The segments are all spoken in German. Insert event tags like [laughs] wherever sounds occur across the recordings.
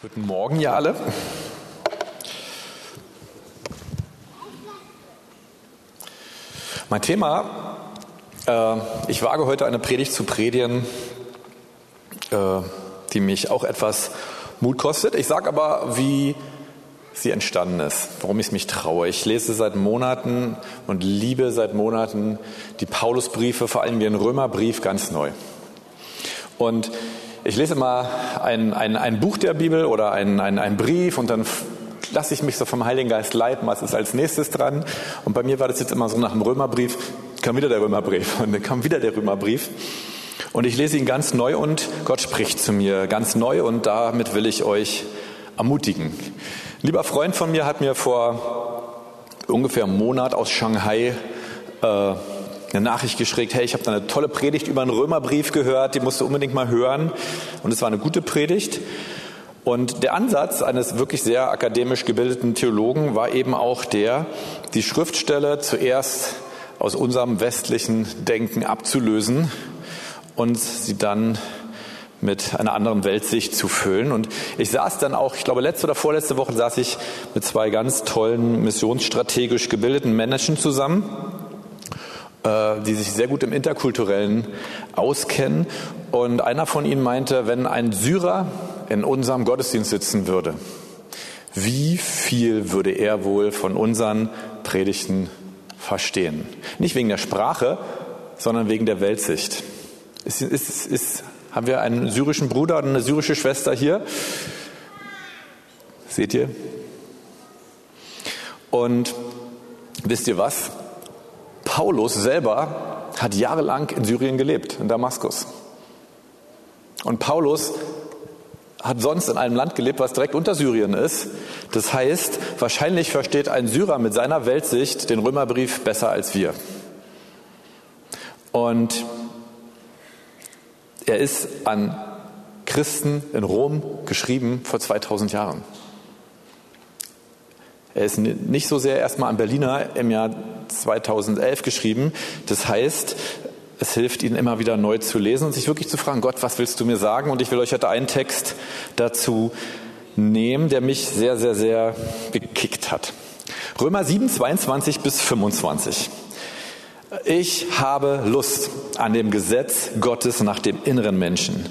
Guten Morgen, ihr alle. Mein Thema, äh, ich wage heute eine Predigt zu predigen, äh, die mich auch etwas Mut kostet. Ich sage aber, wie sie entstanden ist, warum ich mich traue. Ich lese seit Monaten und liebe seit Monaten die Paulusbriefe, vor allem den Römerbrief ganz neu. Und ich lese immer ein, ein, ein Buch der Bibel oder ein, ein, ein Brief und dann lasse ich mich so vom Heiligen Geist leiten, was ist als nächstes dran. Und bei mir war das jetzt immer so nach dem Römerbrief, kam wieder der Römerbrief und dann kam wieder der Römerbrief. Und ich lese ihn ganz neu und Gott spricht zu mir ganz neu und damit will ich euch ermutigen. Ein lieber Freund von mir hat mir vor ungefähr einem Monat aus Shanghai äh, eine Nachricht geschickt, hey, ich habe da eine tolle Predigt über einen Römerbrief gehört, die musst du unbedingt mal hören. Und es war eine gute Predigt. Und der Ansatz eines wirklich sehr akademisch gebildeten Theologen war eben auch der, die Schriftstelle zuerst aus unserem westlichen Denken abzulösen und sie dann mit einer anderen Weltsicht zu füllen. Und ich saß dann auch, ich glaube letzte oder vorletzte Woche saß ich mit zwei ganz tollen missionsstrategisch gebildeten Menschen zusammen die sich sehr gut im Interkulturellen auskennen. Und einer von ihnen meinte, wenn ein Syrer in unserem Gottesdienst sitzen würde, wie viel würde er wohl von unseren Predigten verstehen? Nicht wegen der Sprache, sondern wegen der Weltsicht. Ist, ist, ist, haben wir einen syrischen Bruder oder eine syrische Schwester hier? Seht ihr? Und wisst ihr was? Paulus selber hat jahrelang in Syrien gelebt, in Damaskus. Und Paulus hat sonst in einem Land gelebt, was direkt unter Syrien ist. Das heißt, wahrscheinlich versteht ein Syrer mit seiner Weltsicht den Römerbrief besser als wir. Und er ist an Christen in Rom geschrieben vor 2000 Jahren. Er ist nicht so sehr erstmal an Berliner im Jahr 2011 geschrieben. Das heißt, es hilft Ihnen immer wieder neu zu lesen und sich wirklich zu fragen, Gott, was willst du mir sagen? Und ich will euch heute einen Text dazu nehmen, der mich sehr, sehr, sehr gekickt hat. Römer 7, 22 bis 25. Ich habe Lust an dem Gesetz Gottes nach dem inneren Menschen.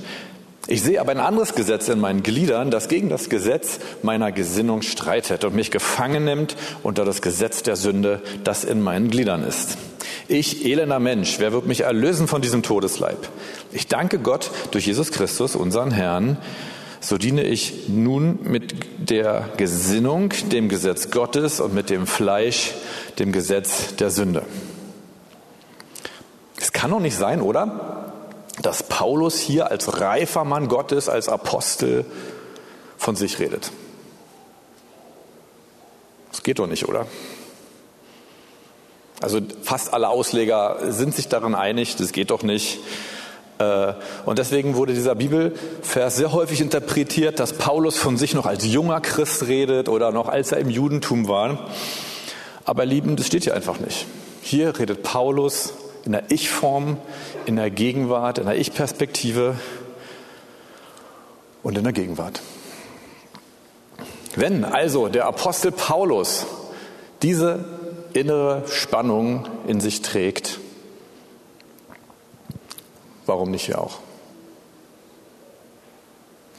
Ich sehe aber ein anderes Gesetz in meinen Gliedern, das gegen das Gesetz meiner Gesinnung streitet und mich gefangen nimmt unter das Gesetz der Sünde, das in meinen Gliedern ist. Ich, elender Mensch, wer wird mich erlösen von diesem Todesleib? Ich danke Gott durch Jesus Christus, unseren Herrn. So diene ich nun mit der Gesinnung dem Gesetz Gottes und mit dem Fleisch dem Gesetz der Sünde. Es kann doch nicht sein, oder? Dass Paulus hier als reifer Mann Gottes, als Apostel von sich redet. Das geht doch nicht, oder? Also fast alle Ausleger sind sich daran einig, das geht doch nicht. Äh, und deswegen wurde dieser Bibelvers sehr häufig interpretiert, dass Paulus von sich noch als junger Christ redet oder noch als er im Judentum war. Aber lieben, das steht hier einfach nicht. Hier redet Paulus in der Ich-Form, in der Gegenwart, in der Ich-Perspektive und in der Gegenwart. Wenn also der Apostel Paulus diese innere Spannung in sich trägt, warum nicht wir auch?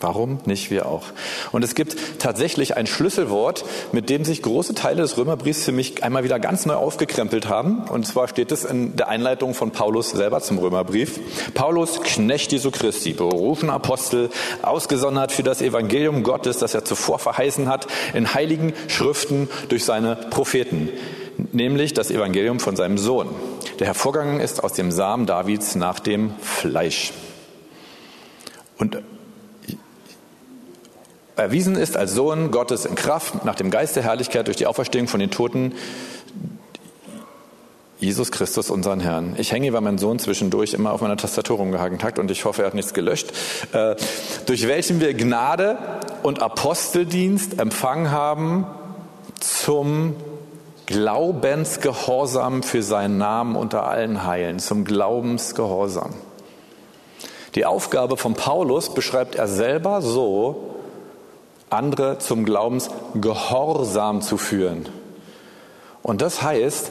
Warum nicht wir auch? Und es gibt tatsächlich ein Schlüsselwort, mit dem sich große Teile des Römerbriefs für mich einmal wieder ganz neu aufgekrempelt haben. Und zwar steht es in der Einleitung von Paulus selber zum Römerbrief. Paulus, Knecht Jesu Christi, berufen Apostel, ausgesondert für das Evangelium Gottes, das er zuvor verheißen hat, in heiligen Schriften durch seine Propheten, nämlich das Evangelium von seinem Sohn, der hervorgegangen ist aus dem Samen Davids nach dem Fleisch. Und erwiesen ist als Sohn Gottes in Kraft nach dem Geist der Herrlichkeit durch die Auferstehung von den Toten Jesus Christus, unseren Herrn. Ich hänge, weil mein Sohn zwischendurch immer auf meiner Tastatur rumgehangen hat und ich hoffe, er hat nichts gelöscht. Äh, durch welchen wir Gnade und Aposteldienst empfangen haben zum Glaubensgehorsam für seinen Namen unter allen Heilen, zum Glaubensgehorsam. Die Aufgabe von Paulus beschreibt er selber so, andere zum Glaubensgehorsam zu führen. Und das heißt,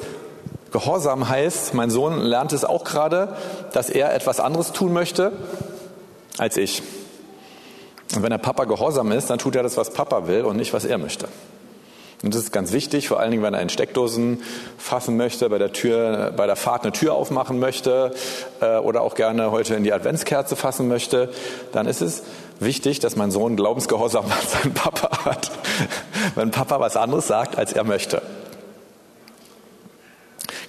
Gehorsam heißt, mein Sohn lernt es auch gerade, dass er etwas anderes tun möchte als ich. Und wenn der Papa gehorsam ist, dann tut er das, was Papa will und nicht, was er möchte. Und das ist ganz wichtig, vor allen Dingen, wenn er in Steckdosen fassen möchte, bei der Tür, bei der Fahrt eine Tür aufmachen möchte äh, oder auch gerne heute in die Adventskerze fassen möchte, dann ist es wichtig, dass mein Sohn Glaubensgehorsam an seinen Papa hat, [laughs] wenn Papa was anderes sagt, als er möchte.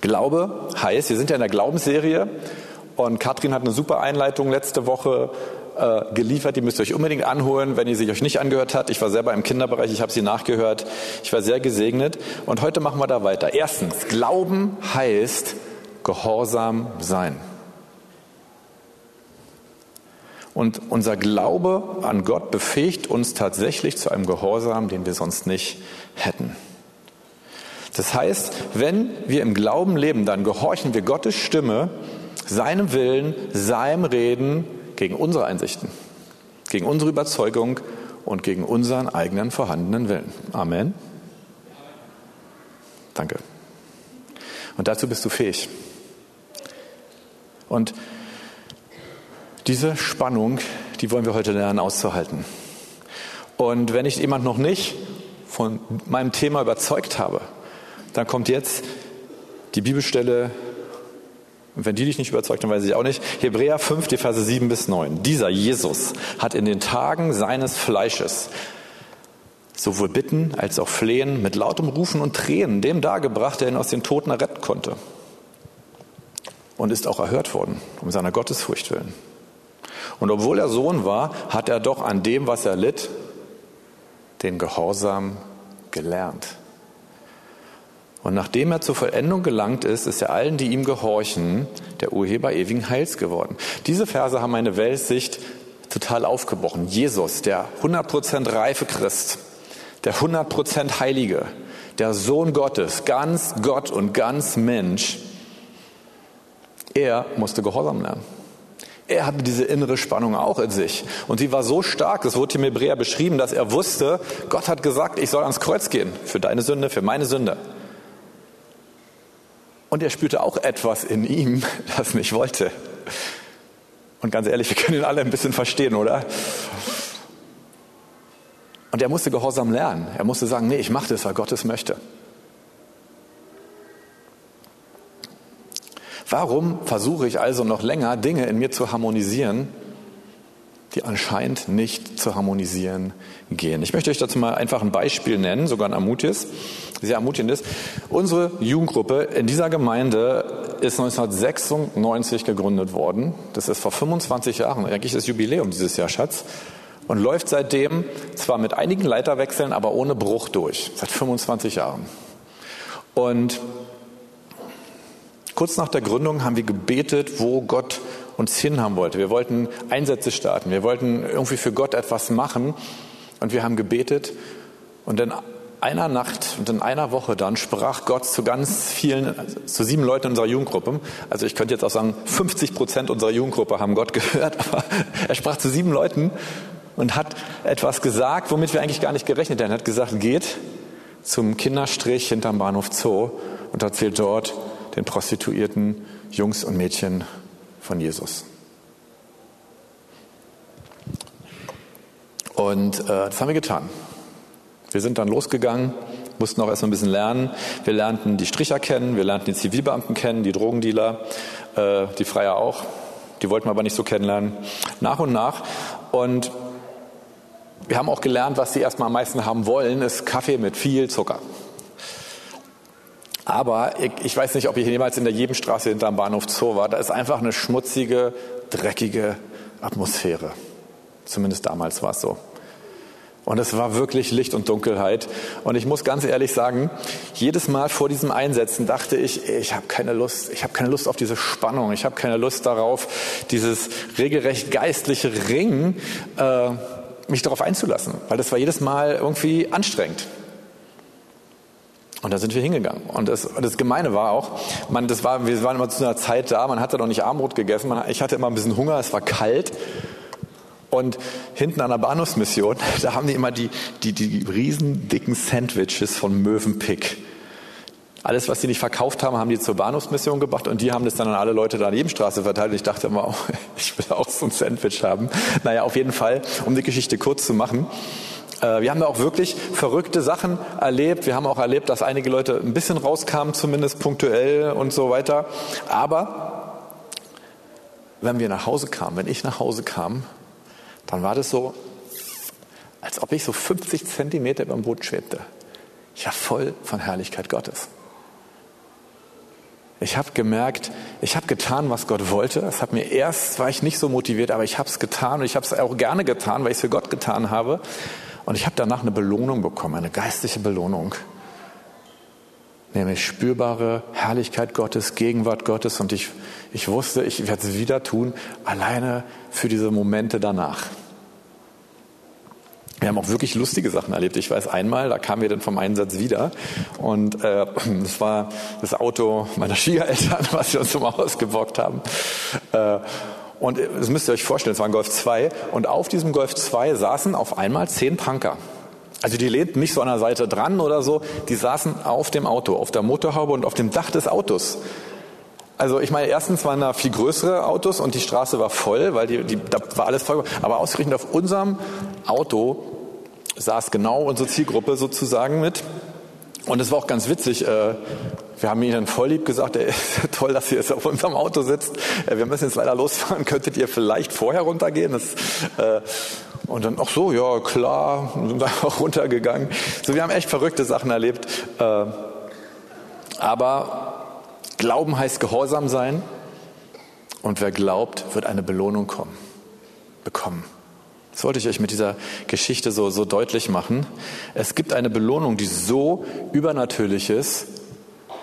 Glaube heißt, wir sind ja in der Glaubensserie und Katrin hat eine super Einleitung letzte Woche äh, geliefert. Die müsst ihr euch unbedingt anholen, wenn ihr sie euch nicht angehört habt. Ich war selber im Kinderbereich, ich habe sie nachgehört. Ich war sehr gesegnet. Und heute machen wir da weiter. Erstens, Glauben heißt Gehorsam sein. Und unser Glaube an Gott befähigt uns tatsächlich zu einem Gehorsam, den wir sonst nicht hätten. Das heißt, wenn wir im Glauben leben, dann gehorchen wir Gottes Stimme, seinem Willen, seinem Reden gegen unsere Einsichten, gegen unsere Überzeugung und gegen unseren eigenen vorhandenen Willen. Amen. Danke. Und dazu bist du fähig. Und diese Spannung, die wollen wir heute lernen auszuhalten. Und wenn ich jemand noch nicht von meinem Thema überzeugt habe, dann kommt jetzt die Bibelstelle und wenn die dich nicht überzeugt, dann weiß ich auch nicht. Hebräer 5, die Verse 7 bis 9. Dieser Jesus hat in den Tagen seines Fleisches sowohl Bitten als auch Flehen mit lautem Rufen und Tränen dem dargebracht, der ihn aus den Toten erretten konnte. Und ist auch erhört worden, um seiner Gottesfurcht willen. Und obwohl er Sohn war, hat er doch an dem, was er litt, den Gehorsam gelernt. Und nachdem er zur Vollendung gelangt ist, ist er allen, die ihm gehorchen, der Urheber ewigen Heils geworden. Diese Verse haben meine Weltsicht total aufgebrochen. Jesus, der 100% reife Christ, der 100% Heilige, der Sohn Gottes, ganz Gott und ganz Mensch, er musste Gehorsam lernen. Er hatte diese innere Spannung auch in sich. Und sie war so stark, das wurde im Hebräer beschrieben, dass er wusste, Gott hat gesagt, ich soll ans Kreuz gehen. Für deine Sünde, für meine Sünde. Und er spürte auch etwas in ihm, [laughs] das nicht wollte. Und ganz ehrlich, wir können ihn alle ein bisschen verstehen, oder? Und er musste Gehorsam lernen. Er musste sagen, nee, ich mache das, weil Gott es möchte. Warum versuche ich also noch länger, Dinge in mir zu harmonisieren, die anscheinend nicht zu harmonisieren gehen. Ich möchte euch dazu mal einfach ein Beispiel nennen, sogar ein ermutigendes, sehr ermutigendes. Unsere Jugendgruppe in dieser Gemeinde ist 1996 gegründet worden. Das ist vor 25 Jahren, eigentlich das Jubiläum dieses Jahr, Schatz. Und läuft seitdem zwar mit einigen Leiterwechseln, aber ohne Bruch durch. Seit 25 Jahren. Und kurz nach der Gründung haben wir gebetet, wo Gott uns hinhaben wollte. Wir wollten Einsätze starten. Wir wollten irgendwie für Gott etwas machen. Und wir haben gebetet. Und in einer Nacht und in einer Woche dann sprach Gott zu ganz vielen, zu sieben Leuten unserer Jugendgruppe. Also ich könnte jetzt auch sagen, 50 Prozent unserer Jugendgruppe haben Gott [laughs] gehört. Aber er sprach zu sieben Leuten und hat etwas gesagt, womit wir eigentlich gar nicht gerechnet haben. Er hat gesagt, geht zum Kinderstrich hinterm Bahnhof Zoo und erzählt dort den Prostituierten Jungs und Mädchen von Jesus. Und äh, das haben wir getan. Wir sind dann losgegangen, mussten auch erstmal ein bisschen lernen. Wir lernten die Stricher kennen, wir lernten die Zivilbeamten kennen, die Drogendealer, äh, die Freier auch. Die wollten wir aber nicht so kennenlernen. Nach und nach. Und wir haben auch gelernt, was sie erstmal am meisten haben wollen, ist Kaffee mit viel Zucker. Aber ich, ich weiß nicht, ob ich jemals in der Jebenstraße hinterm Bahnhof Zoo war. Da ist einfach eine schmutzige, dreckige Atmosphäre. Zumindest damals war es so. Und es war wirklich Licht und Dunkelheit. Und ich muss ganz ehrlich sagen, jedes Mal vor diesem Einsetzen dachte ich, ich habe keine Lust, ich habe keine Lust auf diese Spannung, ich habe keine Lust darauf, dieses regelrecht geistliche Ringen, äh, mich darauf einzulassen, weil das war jedes Mal irgendwie anstrengend. Und da sind wir hingegangen. Und das, das Gemeine war auch, man, das war, wir waren immer zu einer Zeit da, man hatte noch nicht Armbrot gegessen, man, ich hatte immer ein bisschen Hunger, es war kalt. Und hinten an der Bahnhofsmission, [laughs] da haben die immer die, die, die riesen dicken Sandwiches von Mövenpick. Alles, was sie nicht verkauft haben, haben die zur Bahnhofsmission gebracht und die haben das dann an alle Leute da an Nebenstraße verteilt. Und ich dachte immer, oh, [laughs] ich will auch so ein Sandwich haben. Naja, auf jeden Fall, um die Geschichte kurz zu machen. Äh, wir haben da auch wirklich verrückte Sachen erlebt. Wir haben auch erlebt, dass einige Leute ein bisschen rauskamen, zumindest punktuell und so weiter. Aber wenn wir nach Hause kamen, wenn ich nach Hause kam, dann war das so, als ob ich so 50 Zentimeter über dem Boot schwebte. Ich war voll von Herrlichkeit Gottes. Ich habe gemerkt, ich habe getan, was Gott wollte. Es hat mir erst war ich nicht so motiviert, aber ich habe es getan und ich habe es auch gerne getan, weil ich es für Gott getan habe. Und ich habe danach eine Belohnung bekommen, eine geistliche Belohnung, nämlich spürbare Herrlichkeit Gottes, Gegenwart Gottes. Und ich, ich wusste, ich werde es wieder tun, alleine für diese Momente danach. Wir haben auch wirklich lustige Sachen erlebt. Ich weiß einmal, da kamen wir dann vom Einsatz wieder und äh, [clears throat] das war das Auto meiner Schwiegereltern, [laughs] was sie uns zum Haus gebockt haben. Äh, und das müsst ihr euch vorstellen, es war ein Golf 2 und auf diesem Golf 2 saßen auf einmal zehn Punker. Also die lehnten nicht so an der Seite dran oder so, die saßen auf dem Auto, auf der Motorhaube und auf dem Dach des Autos. Also ich meine, erstens waren da viel größere Autos und die Straße war voll, weil die, die, da war alles voll. Aber ausgerechnet auf unserem Auto saß genau unsere Zielgruppe sozusagen mit. Und es war auch ganz witzig. Äh, wir haben ihnen voll lieb gesagt, ey, [laughs] toll, dass ihr jetzt auf unserem Auto sitzt. Äh, wir müssen jetzt leider losfahren. [laughs] Könntet ihr vielleicht vorher runtergehen? Das, äh, und dann, ach so, ja, klar, sind [laughs] auch runtergegangen. So, wir haben echt verrückte Sachen erlebt. Äh, aber Glauben heißt Gehorsam sein. Und wer glaubt, wird eine Belohnung kommen, bekommen. Das wollte ich euch mit dieser Geschichte so, so deutlich machen. Es gibt eine Belohnung, die so übernatürlich ist,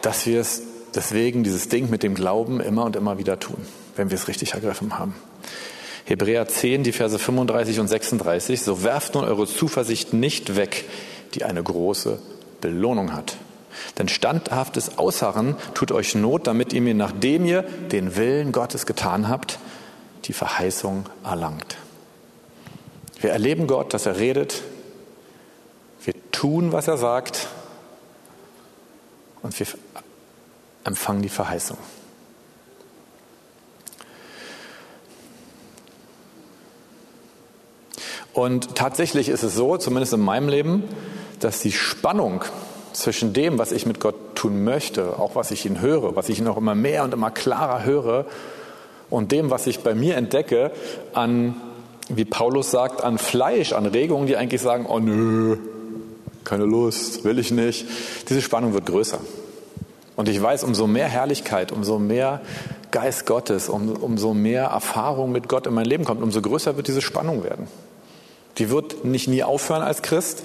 dass wir es deswegen dieses Ding mit dem Glauben immer und immer wieder tun, wenn wir es richtig ergriffen haben. Hebräer 10, die Verse 35 und 36. So werft nun eure Zuversicht nicht weg, die eine große Belohnung hat. Denn standhaftes Ausharren tut euch Not, damit ihr mir, nachdem ihr den Willen Gottes getan habt, die Verheißung erlangt. Wir erleben Gott, dass er redet. Wir tun, was er sagt. Und wir empfangen die Verheißung. Und tatsächlich ist es so, zumindest in meinem Leben, dass die Spannung zwischen dem, was ich mit Gott tun möchte, auch was ich ihn höre, was ich noch immer mehr und immer klarer höre, und dem, was ich bei mir entdecke, an, wie Paulus sagt, an Fleisch, an Regungen, die eigentlich sagen, oh nö, keine Lust, will ich nicht. Diese Spannung wird größer. Und ich weiß, umso mehr Herrlichkeit, umso mehr Geist Gottes, um, umso mehr Erfahrung mit Gott in mein Leben kommt, umso größer wird diese Spannung werden. Die wird nicht nie aufhören als Christ,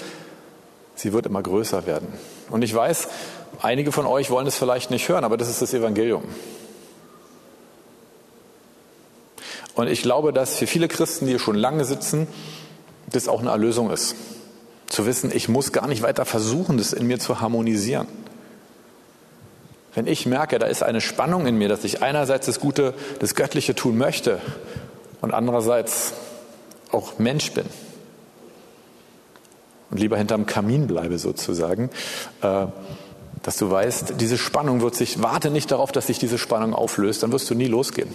sie wird immer größer werden. Und ich weiß, einige von euch wollen es vielleicht nicht hören, aber das ist das Evangelium. Und ich glaube, dass für viele Christen, die hier schon lange sitzen, das auch eine Erlösung ist. Zu wissen, ich muss gar nicht weiter versuchen, das in mir zu harmonisieren. Wenn ich merke, da ist eine Spannung in mir, dass ich einerseits das Gute, das Göttliche tun möchte und andererseits auch Mensch bin, und lieber hinterm Kamin bleibe sozusagen, äh, dass du weißt, diese Spannung wird sich, warte nicht darauf, dass sich diese Spannung auflöst, dann wirst du nie losgehen.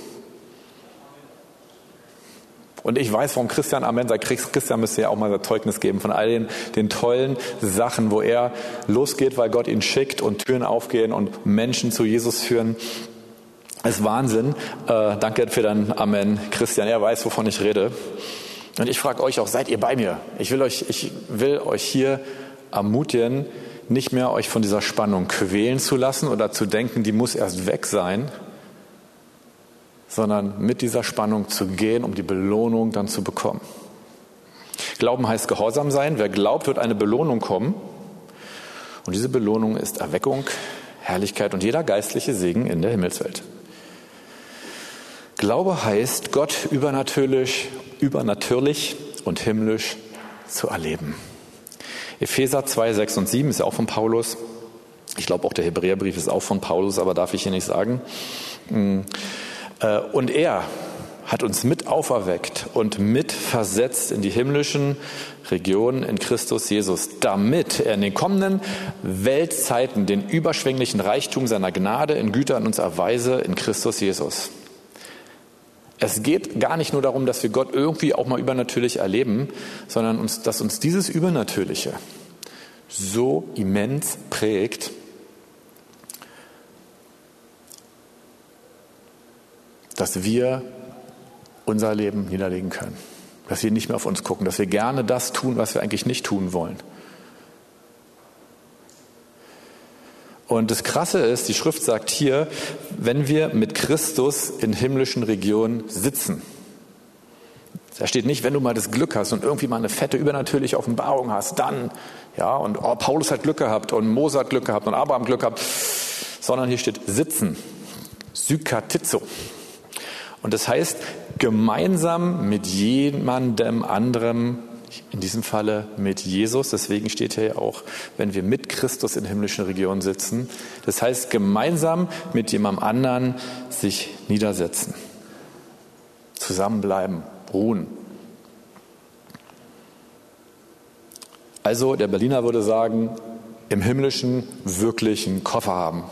Und ich weiß, warum Christian Amen sagt, Christian müsste ja auch mal ein Zeugnis geben von all den, den tollen Sachen, wo er losgeht, weil Gott ihn schickt und Türen aufgehen und Menschen zu Jesus führen. Das ist Wahnsinn. Äh, danke für dein Amen, Christian. Er weiß, wovon ich rede. Und ich frage euch auch, seid ihr bei mir? Ich will euch, ich will euch hier ermutigen, nicht mehr euch von dieser Spannung quälen zu lassen oder zu denken, die muss erst weg sein, sondern mit dieser Spannung zu gehen, um die Belohnung dann zu bekommen. Glauben heißt Gehorsam sein. Wer glaubt, wird eine Belohnung kommen. Und diese Belohnung ist Erweckung, Herrlichkeit und jeder geistliche Segen in der Himmelswelt. Glaube heißt, Gott übernatürlich, übernatürlich und himmlisch zu erleben. Epheser 2, 6 und 7 ist ja auch von Paulus. Ich glaube auch der Hebräerbrief ist auch von Paulus, aber darf ich hier nicht sagen. Mm. Äh, und er hat uns mit auferweckt und mit versetzt in die himmlischen Regionen in Christus Jesus, damit er in den kommenden Weltzeiten den überschwänglichen Reichtum seiner Gnade in Gütern uns erweise in Christus Jesus. Es geht gar nicht nur darum, dass wir Gott irgendwie auch mal übernatürlich erleben, sondern uns, dass uns dieses Übernatürliche so immens prägt, dass wir unser Leben niederlegen können. Dass wir nicht mehr auf uns gucken, dass wir gerne das tun, was wir eigentlich nicht tun wollen. Und das Krasse ist, die Schrift sagt hier, wenn wir mit Christus in himmlischen Regionen sitzen. Da steht nicht, wenn du mal das Glück hast und irgendwie mal eine fette übernatürliche Offenbarung hast, dann, ja, und oh, Paulus hat Glück gehabt und Mose hat Glück gehabt und Abraham Glück gehabt, sondern hier steht sitzen, Sykatizo. Und das heißt, gemeinsam mit jemandem anderem, in diesem Falle mit Jesus, deswegen steht hier ja auch, wenn wir mit Christus in himmlischen Regionen sitzen, das heißt, gemeinsam mit jemandem anderen sich niedersetzen, zusammenbleiben, ruhen. Also der Berliner würde sagen, im himmlischen wirklichen Koffer haben.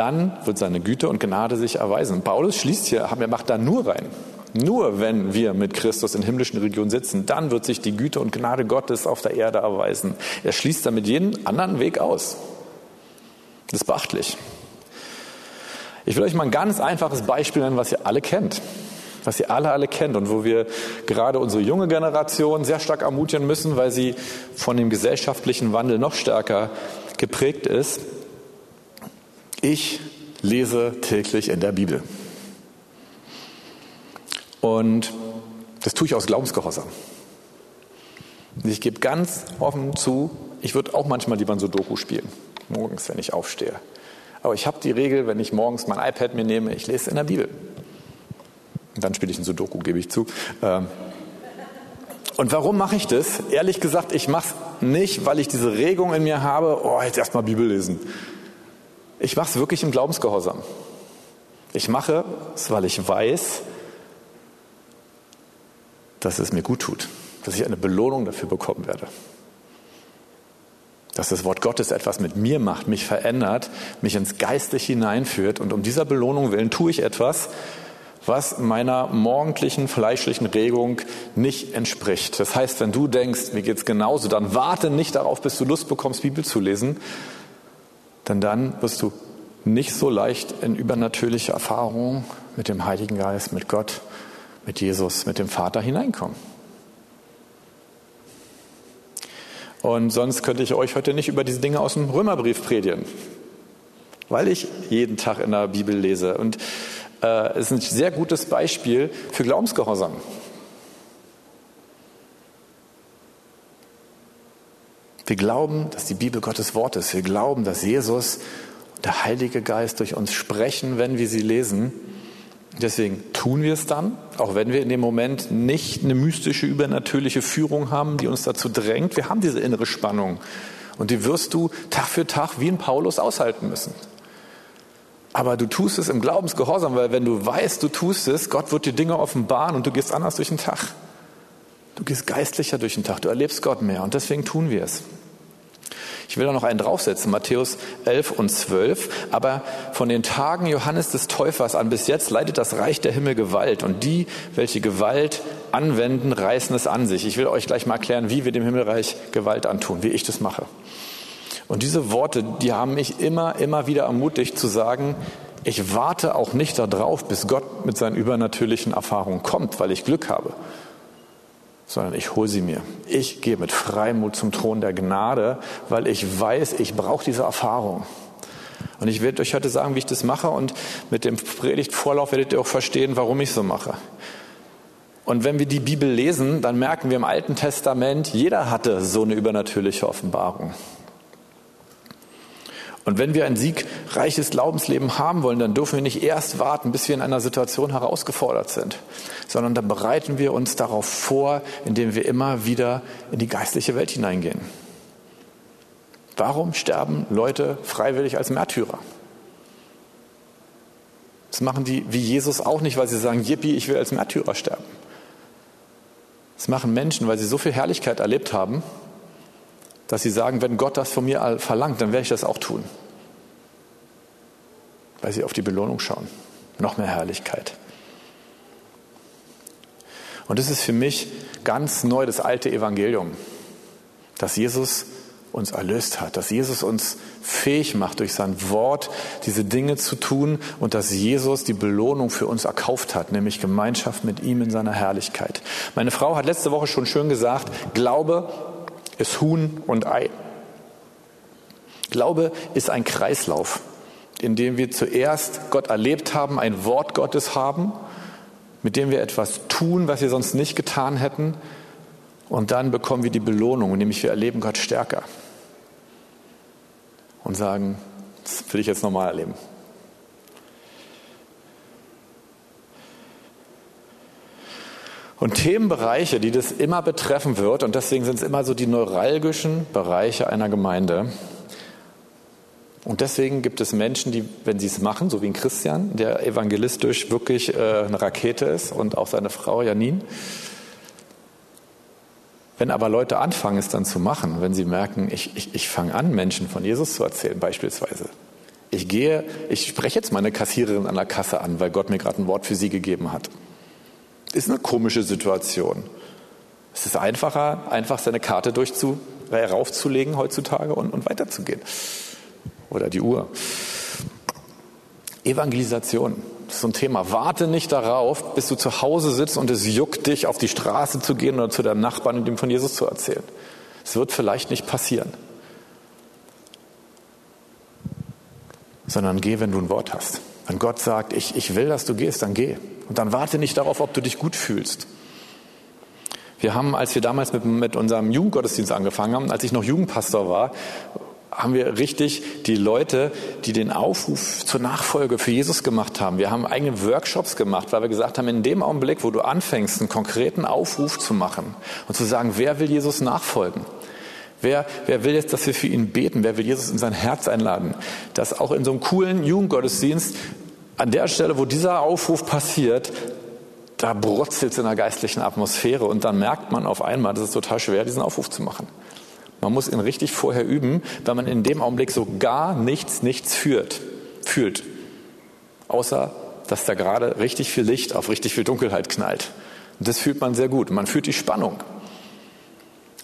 Dann wird seine Güte und Gnade sich erweisen. Paulus schließt hier, er macht da nur rein. Nur wenn wir mit Christus in himmlischen Regionen sitzen, dann wird sich die Güte und Gnade Gottes auf der Erde erweisen. Er schließt damit jeden anderen Weg aus. Das ist beachtlich. Ich will euch mal ein ganz einfaches Beispiel nennen, was ihr alle kennt. Was ihr alle, alle kennt und wo wir gerade unsere junge Generation sehr stark ermutigen müssen, weil sie von dem gesellschaftlichen Wandel noch stärker geprägt ist. Ich lese täglich in der Bibel. Und das tue ich aus Glaubensgehorsam. Ich gebe ganz offen zu, ich würde auch manchmal lieber ein Sudoku spielen, morgens, wenn ich aufstehe. Aber ich habe die Regel, wenn ich morgens mein iPad mir nehme, ich lese in der Bibel. Und dann spiele ich ein Sudoku, gebe ich zu. Ähm, und warum mache ich das? Ehrlich gesagt, ich mache es nicht, weil ich diese Regung in mir habe, oh, jetzt erstmal Bibel lesen. Ich mache es wirklich im Glaubensgehorsam. Ich mache es, weil ich weiß, dass es mir gut tut, dass ich eine Belohnung dafür bekommen werde. Dass das Wort Gottes etwas mit mir macht, mich verändert, mich ins Geistliche hineinführt und um dieser Belohnung willen tue ich etwas, was meiner morgendlichen fleischlichen Regung nicht entspricht. Das heißt, wenn du denkst, mir geht's genauso, dann warte nicht darauf, bis du Lust bekommst, Bibel zu lesen, denn dann wirst du nicht so leicht in übernatürliche Erfahrungen mit dem Heiligen Geist, mit Gott, mit Jesus, mit dem Vater hineinkommen. Und sonst könnte ich euch heute nicht über diese Dinge aus dem Römerbrief predigen, weil ich jeden Tag in der Bibel lese. Und äh, es ist ein sehr gutes Beispiel für Glaubensgehorsam. Wir glauben, dass die Bibel Gottes Wort ist. Wir glauben, dass Jesus und der Heilige Geist durch uns sprechen, wenn wir sie lesen. Deswegen tun wir es dann, auch wenn wir in dem Moment nicht eine mystische, übernatürliche Führung haben, die uns dazu drängt. Wir haben diese innere Spannung. Und die wirst du Tag für Tag wie in Paulus aushalten müssen. Aber du tust es im Glaubensgehorsam, weil wenn du weißt, du tust es, Gott wird dir Dinge offenbaren und du gehst anders durch den Tag. Du gehst geistlicher durch den Tag, du erlebst Gott mehr und deswegen tun wir es. Ich will da noch einen draufsetzen, Matthäus 11 und 12. Aber von den Tagen Johannes des Täufers an bis jetzt leidet das Reich der Himmel Gewalt. Und die, welche Gewalt anwenden, reißen es an sich. Ich will euch gleich mal erklären, wie wir dem Himmelreich Gewalt antun, wie ich das mache. Und diese Worte, die haben mich immer, immer wieder ermutigt zu sagen, ich warte auch nicht darauf, bis Gott mit seinen übernatürlichen Erfahrungen kommt, weil ich Glück habe sondern ich hole sie mir. Ich gehe mit Freimut zum Thron der Gnade, weil ich weiß, ich brauche diese Erfahrung. Und ich werde euch heute sagen, wie ich das mache und mit dem Predigtvorlauf werdet ihr auch verstehen, warum ich so mache. Und wenn wir die Bibel lesen, dann merken wir im Alten Testament, jeder hatte so eine übernatürliche Offenbarung. Und wenn wir ein siegreiches Glaubensleben haben wollen, dann dürfen wir nicht erst warten, bis wir in einer Situation herausgefordert sind, sondern dann bereiten wir uns darauf vor, indem wir immer wieder in die geistliche Welt hineingehen. Warum sterben Leute freiwillig als Märtyrer? Das machen die wie Jesus auch nicht, weil sie sagen, Yippie, ich will als Märtyrer sterben. Das machen Menschen, weil sie so viel Herrlichkeit erlebt haben, dass sie sagen, wenn Gott das von mir verlangt, dann werde ich das auch tun. Weil sie auf die Belohnung schauen. Noch mehr Herrlichkeit. Und das ist für mich ganz neu das alte Evangelium, dass Jesus uns erlöst hat, dass Jesus uns fähig macht, durch sein Wort diese Dinge zu tun und dass Jesus die Belohnung für uns erkauft hat, nämlich Gemeinschaft mit ihm in seiner Herrlichkeit. Meine Frau hat letzte Woche schon schön gesagt, Glaube ist Huhn und Ei. Glaube ist ein Kreislauf, in dem wir zuerst Gott erlebt haben, ein Wort Gottes haben, mit dem wir etwas tun, was wir sonst nicht getan hätten, und dann bekommen wir die Belohnung, nämlich wir erleben Gott stärker und sagen, das will ich jetzt nochmal erleben. Und Themenbereiche, die das immer betreffen wird, und deswegen sind es immer so die neuralgischen Bereiche einer Gemeinde. Und deswegen gibt es Menschen, die, wenn sie es machen, so wie ein Christian, der evangelistisch wirklich äh, eine Rakete ist und auch seine Frau Janine, wenn aber Leute anfangen, es dann zu machen, wenn sie merken, ich, ich, ich fange an, Menschen von Jesus zu erzählen, beispielsweise. Ich gehe, ich spreche jetzt meine Kassiererin an der Kasse an, weil Gott mir gerade ein Wort für sie gegeben hat. Ist eine komische Situation. Es ist einfacher, einfach seine Karte durchzu, äh, raufzulegen heutzutage und, und weiterzugehen. Oder die Uhr. Evangelisation. Das ist so ein Thema. Warte nicht darauf, bis du zu Hause sitzt und es juckt dich, auf die Straße zu gehen oder zu deinem Nachbarn und ihm von Jesus zu erzählen. Es wird vielleicht nicht passieren. Sondern geh, wenn du ein Wort hast. Wenn Gott sagt, ich, ich will, dass du gehst, dann geh. Und dann warte nicht darauf, ob du dich gut fühlst. Wir haben, als wir damals mit, mit unserem Jugendgottesdienst angefangen haben, als ich noch Jugendpastor war, haben wir richtig die Leute, die den Aufruf zur Nachfolge für Jesus gemacht haben. Wir haben eigene Workshops gemacht, weil wir gesagt haben, in dem Augenblick, wo du anfängst, einen konkreten Aufruf zu machen und zu sagen, wer will Jesus nachfolgen? Wer, wer will jetzt, dass wir für ihn beten? Wer will Jesus in sein Herz einladen? Dass auch in so einem coolen Jugendgottesdienst an der Stelle, wo dieser Aufruf passiert, da brutzelt es in der geistlichen Atmosphäre und dann merkt man auf einmal, das ist total schwer, diesen Aufruf zu machen. Man muss ihn richtig vorher üben, weil man in dem Augenblick so gar nichts, nichts führt, fühlt. Außer, dass da gerade richtig viel Licht auf richtig viel Dunkelheit knallt. Und das fühlt man sehr gut. Man fühlt die Spannung.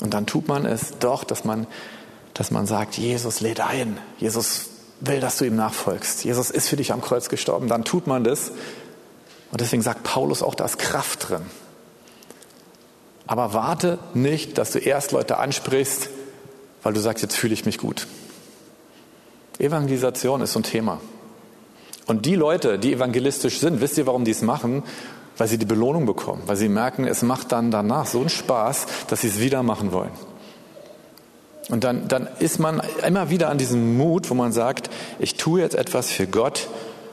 Und dann tut man es doch, dass man, dass man sagt, Jesus lädt ein. Jesus will, dass du ihm nachfolgst. Jesus ist für dich am Kreuz gestorben. Dann tut man das. Und deswegen sagt Paulus auch, da ist Kraft drin. Aber warte nicht, dass du erst Leute ansprichst, weil du sagst, jetzt fühle ich mich gut. Evangelisation ist so ein Thema. Und die Leute, die evangelistisch sind, wisst ihr, warum die es machen? Weil sie die Belohnung bekommen, weil sie merken, es macht dann danach so einen Spaß, dass sie es wieder machen wollen. Und dann, dann ist man immer wieder an diesem Mut, wo man sagt, ich tue jetzt etwas für Gott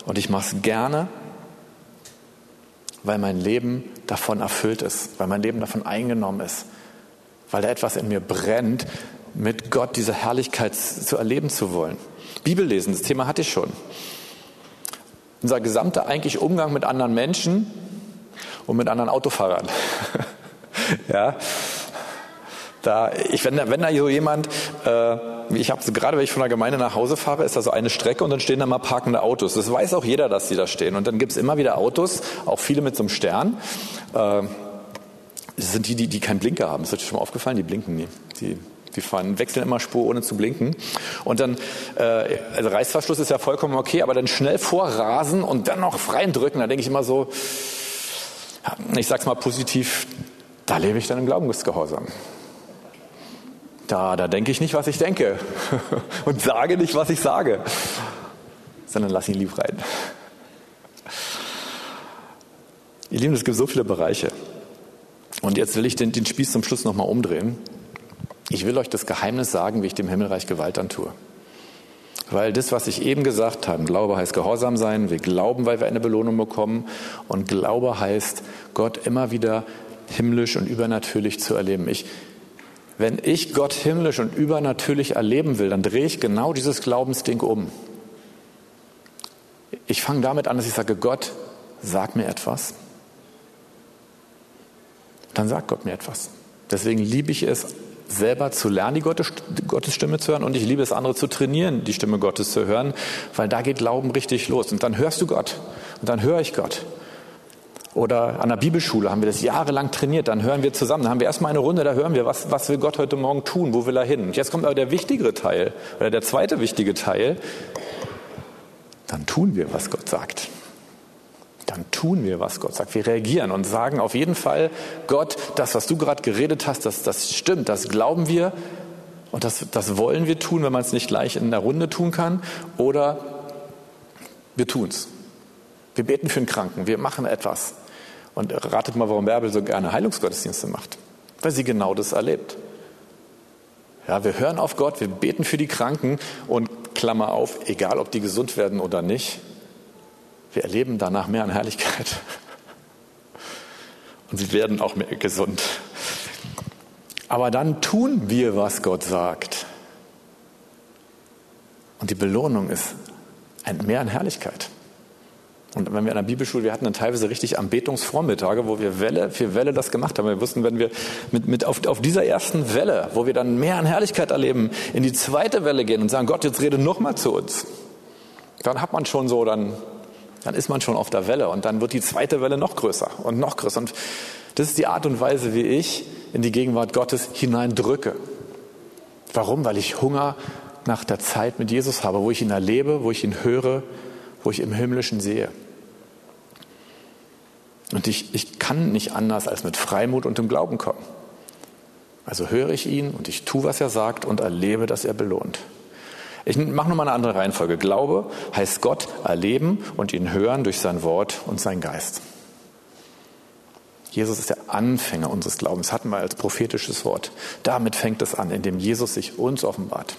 und ich mache es gerne, weil mein Leben davon erfüllt ist, weil mein Leben davon eingenommen ist, weil da etwas in mir brennt, mit Gott diese Herrlichkeit zu erleben zu wollen. Bibel lesen, das Thema hatte ich schon. Unser gesamter eigentlich Umgang mit anderen Menschen und mit anderen Autofahrern. [laughs] ja, da, ich, wenn, da, wenn da so jemand, äh, ich habe gerade, wenn ich von der Gemeinde nach Hause fahre, ist da so eine Strecke und dann stehen da mal parkende Autos. Das weiß auch jeder, dass die da stehen. Und dann gibt es immer wieder Autos, auch viele mit so einem Stern. Äh, das sind die, die, die keinen Blinker haben. Ist euch schon mal aufgefallen, die blinken nie. Die die fahren, wechseln immer Spur, ohne zu blinken. Und dann, äh, also Reißverschluss ist ja vollkommen okay, aber dann schnell vorrasen und dann noch reindrücken, da denke ich immer so, ich sag's mal positiv, da lebe ich dann im Glaubensgehorsam. Da, da denke ich nicht, was ich denke [laughs] und sage nicht, was ich sage, sondern lass ihn lieb rein. Ihr Lieben, es gibt so viele Bereiche. Und jetzt will ich den, den Spieß zum Schluss nochmal umdrehen. Ich will euch das Geheimnis sagen, wie ich dem Himmelreich Gewalt antue. Weil das, was ich eben gesagt habe, Glaube heißt Gehorsam sein, wir glauben, weil wir eine Belohnung bekommen und Glaube heißt, Gott immer wieder himmlisch und übernatürlich zu erleben. Ich, wenn ich Gott himmlisch und übernatürlich erleben will, dann drehe ich genau dieses Glaubensding um. Ich fange damit an, dass ich sage, Gott, sag mir etwas. Dann sagt Gott mir etwas. Deswegen liebe ich es, selber zu lernen, die Gottes Stimme zu hören und ich liebe es, andere zu trainieren, die Stimme Gottes zu hören, weil da geht Glauben richtig los. Und dann hörst du Gott und dann höre ich Gott. Oder an der Bibelschule haben wir das jahrelang trainiert, dann hören wir zusammen, dann haben wir erstmal eine Runde, da hören wir, was, was will Gott heute Morgen tun, wo will er hin. Und jetzt kommt aber der wichtigere Teil, oder der zweite wichtige Teil, dann tun wir, was Gott sagt. Dann tun wir, was Gott sagt. Wir reagieren und sagen auf jeden Fall, Gott, das, was du gerade geredet hast, das, das stimmt, das glauben wir und das, das wollen wir tun, wenn man es nicht gleich in der Runde tun kann. Oder wir tun es. Wir beten für einen Kranken, wir machen etwas. Und ratet mal, warum Bärbel so gerne Heilungsgottesdienste macht. Weil sie genau das erlebt. Ja, wir hören auf Gott, wir beten für die Kranken und Klammer auf, egal ob die gesund werden oder nicht, wir erleben danach mehr an Herrlichkeit. [laughs] Und sie werden auch mehr gesund. Aber dann tun wir, was Gott sagt. Und die Belohnung ist ein Mehr an Herrlichkeit. Und wenn wir an der Bibelschule, wir hatten dann teilweise richtig Anbetungsvormittage, wo wir Welle für Welle das gemacht haben. Wir wussten, wenn wir mit, mit auf, auf dieser ersten Welle, wo wir dann mehr an Herrlichkeit erleben, in die zweite Welle gehen und sagen, Gott, jetzt rede noch mal zu uns. Dann hat man schon so, dann, dann ist man schon auf der Welle und dann wird die zweite Welle noch größer und noch größer. Und das ist die Art und Weise, wie ich in die Gegenwart Gottes hineindrücke. Warum? Weil ich Hunger nach der Zeit mit Jesus habe, wo ich ihn erlebe, wo ich ihn höre, wo ich im Himmlischen sehe. Und ich, ich kann nicht anders als mit Freimut und dem Glauben kommen. Also höre ich ihn und ich tue, was er sagt und erlebe, dass er belohnt. Ich mache nochmal eine andere Reihenfolge. Glaube heißt Gott erleben und ihn hören durch sein Wort und sein Geist. Jesus ist der Anfänger unseres Glaubens, hatten wir als prophetisches Wort. Damit fängt es an, indem Jesus sich uns offenbart.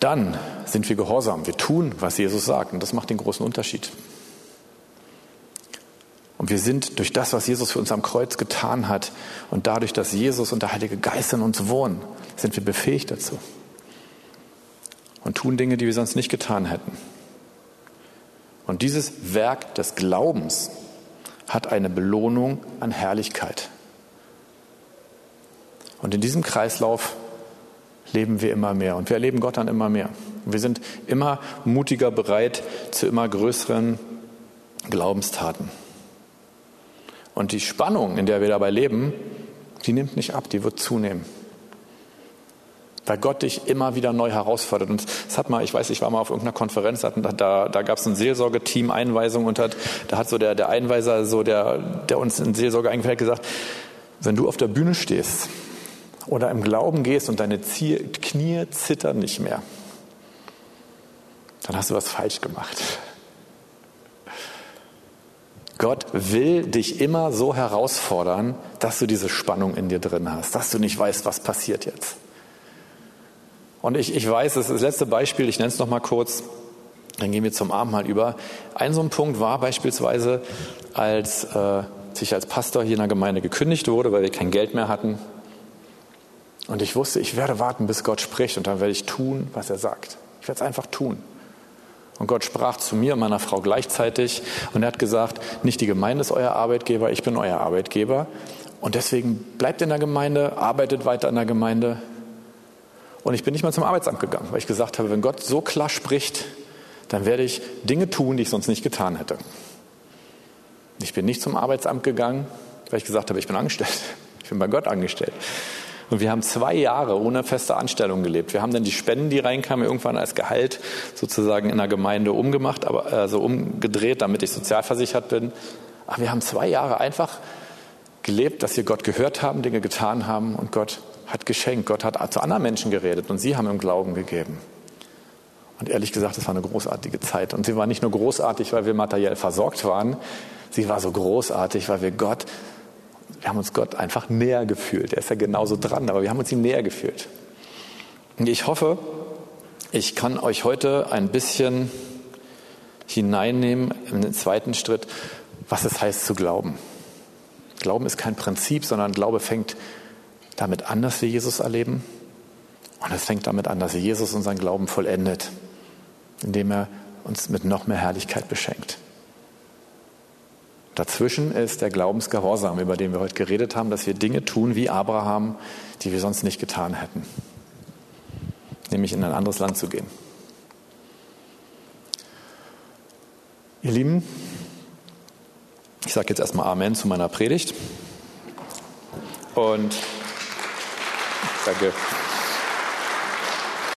Dann sind wir gehorsam, wir tun, was Jesus sagt und das macht den großen Unterschied. Und wir sind durch das, was Jesus für uns am Kreuz getan hat und dadurch, dass Jesus und der Heilige Geist in uns wohnen, sind wir befähigt dazu. Und tun Dinge, die wir sonst nicht getan hätten. Und dieses Werk des Glaubens hat eine Belohnung an Herrlichkeit. Und in diesem Kreislauf leben wir immer mehr und wir erleben Gott dann immer mehr. Wir sind immer mutiger bereit zu immer größeren Glaubenstaten. Und die Spannung, in der wir dabei leben, die nimmt nicht ab, die wird zunehmen. Weil Gott dich immer wieder neu herausfordert. Und es hat mal, ich weiß, ich war mal auf irgendeiner Konferenz, da, da, da gab es ein Seelsorgeteam, Einweisung und hat, da hat so der, der Einweiser, so der, der uns in Seelsorge eingefällt, gesagt, wenn du auf der Bühne stehst oder im Glauben gehst und deine Knie zittern nicht mehr, dann hast du was falsch gemacht. Gott will dich immer so herausfordern, dass du diese Spannung in dir drin hast, dass du nicht weißt, was passiert jetzt. Und ich, ich weiß, das ist das letzte Beispiel, ich nenne es noch mal kurz, dann gehen wir zum Abendmahl über. Ein so ein Punkt war beispielsweise, als äh, ich als Pastor hier in der Gemeinde gekündigt wurde, weil wir kein Geld mehr hatten. Und ich wusste, ich werde warten, bis Gott spricht und dann werde ich tun, was er sagt. Ich werde es einfach tun. Und Gott sprach zu mir und meiner Frau gleichzeitig und er hat gesagt, nicht die Gemeinde ist euer Arbeitgeber, ich bin euer Arbeitgeber. Und deswegen bleibt in der Gemeinde, arbeitet weiter in der Gemeinde. Und ich bin nicht mal zum Arbeitsamt gegangen, weil ich gesagt habe, wenn Gott so klar spricht, dann werde ich Dinge tun, die ich sonst nicht getan hätte. Ich bin nicht zum Arbeitsamt gegangen, weil ich gesagt habe, ich bin angestellt. Ich bin bei Gott angestellt. Und wir haben zwei Jahre ohne feste Anstellung gelebt. Wir haben dann die Spenden, die reinkamen, irgendwann als Gehalt sozusagen in der Gemeinde umgemacht, aber also umgedreht, damit ich sozialversichert bin. Aber wir haben zwei Jahre einfach gelebt, dass wir Gott gehört haben, Dinge getan haben und Gott hat geschenkt. Gott hat zu anderen Menschen geredet und sie haben im Glauben gegeben. Und ehrlich gesagt, es war eine großartige Zeit. Und sie war nicht nur großartig, weil wir materiell versorgt waren, sie war so großartig, weil wir Gott wir haben uns Gott einfach näher gefühlt. Er ist ja genauso dran, aber wir haben uns ihm näher gefühlt. Und ich hoffe, ich kann euch heute ein bisschen hineinnehmen in den zweiten Schritt, was es heißt zu glauben. Glauben ist kein Prinzip, sondern Glaube fängt damit an, dass wir Jesus erleben. Und es fängt damit an, dass Jesus unseren Glauben vollendet. indem er uns mit noch mehr Herrlichkeit beschenkt. Dazwischen ist der Glaubensgehorsam, über den wir heute geredet haben, dass wir Dinge tun wie Abraham, die wir sonst nicht getan hätten. Nämlich in ein anderes Land zu gehen. Ihr Lieben, ich sage jetzt erstmal Amen zu meiner Predigt. Und danke.